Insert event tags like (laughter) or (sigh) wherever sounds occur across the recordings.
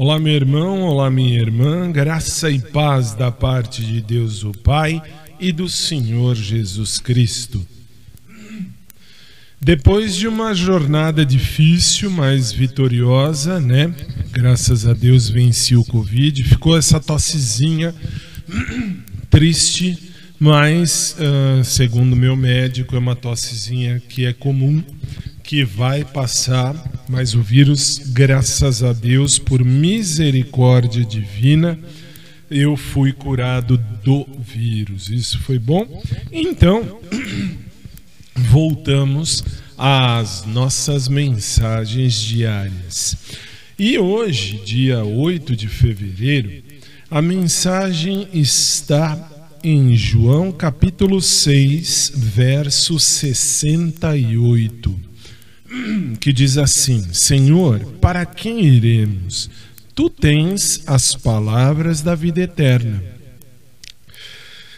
Olá, meu irmão, olá, minha irmã, graça e paz da parte de Deus o Pai e do Senhor Jesus Cristo. Depois de uma jornada difícil, mas vitoriosa, né? Graças a Deus venci o Covid, ficou essa tossezinha (clears throat) triste, mas uh, segundo meu médico é uma tossezinha que é comum, que vai passar, mas o vírus, graças a Deus, por misericórdia divina, eu fui curado do vírus. Isso foi bom. Então, (clears throat) voltamos às nossas mensagens diárias. E hoje, dia 8 de fevereiro, a mensagem está em João capítulo 6, verso 68, que diz assim: Senhor, para quem iremos? Tu tens as palavras da vida eterna.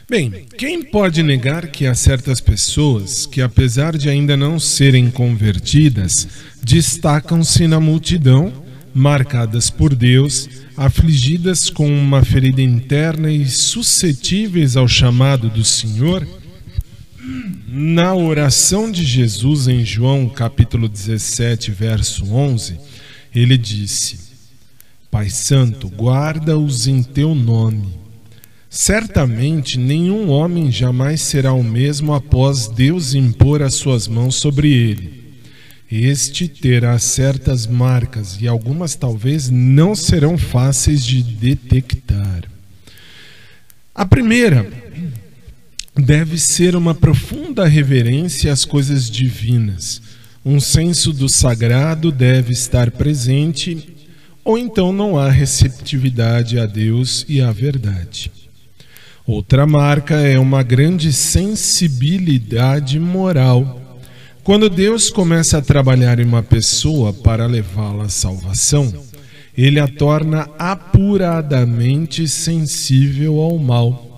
Bem, quem pode negar que há certas pessoas que, apesar de ainda não serem convertidas, destacam-se na multidão, marcadas por Deus, afligidas com uma ferida interna e suscetíveis ao chamado do Senhor? Na oração de Jesus em João capítulo 17, verso 11, ele disse: Pai Santo, guarda-os em teu nome Certamente nenhum homem jamais será o mesmo após Deus impor as suas mãos sobre ele. Este terá certas marcas e algumas talvez não serão fáceis de detectar. A primeira deve ser uma profunda reverência às coisas divinas. Um senso do sagrado deve estar presente, ou então não há receptividade a Deus e à verdade. Outra marca é uma grande sensibilidade moral. Quando Deus começa a trabalhar em uma pessoa para levá-la à salvação, ele a torna apuradamente sensível ao mal.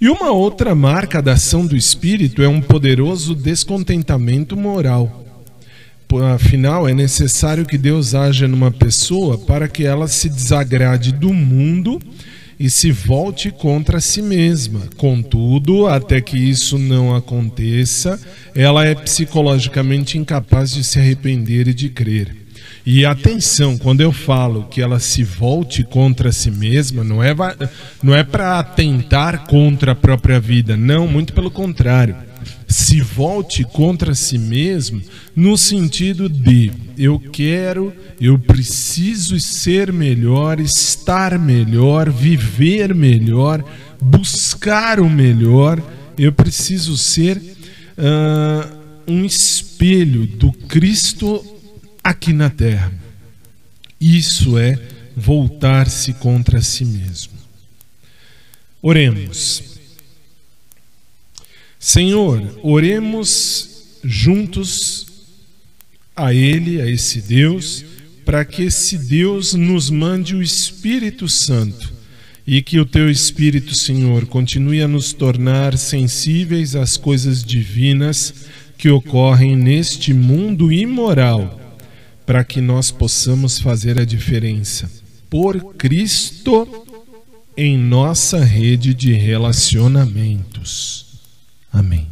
E uma outra marca da ação do Espírito é um poderoso descontentamento moral. Afinal, é necessário que Deus haja numa pessoa para que ela se desagrade do mundo e se volte contra si mesma. Contudo, até que isso não aconteça, ela é psicologicamente incapaz de se arrepender e de crer. E atenção, quando eu falo que ela se volte contra si mesma, não é, não é para atentar contra a própria vida, não, muito pelo contrário. Se volte contra si mesmo no sentido de eu quero, eu preciso ser melhor, estar melhor, viver melhor, buscar o melhor, eu preciso ser uh, um espelho do Cristo aqui na terra. Isso é voltar-se contra si mesmo. Oremos. Senhor, oremos juntos a Ele, a esse Deus, para que esse Deus nos mande o Espírito Santo e que o Teu Espírito, Senhor, continue a nos tornar sensíveis às coisas divinas que ocorrem neste mundo imoral, para que nós possamos fazer a diferença por Cristo em nossa rede de relacionamentos. Amém.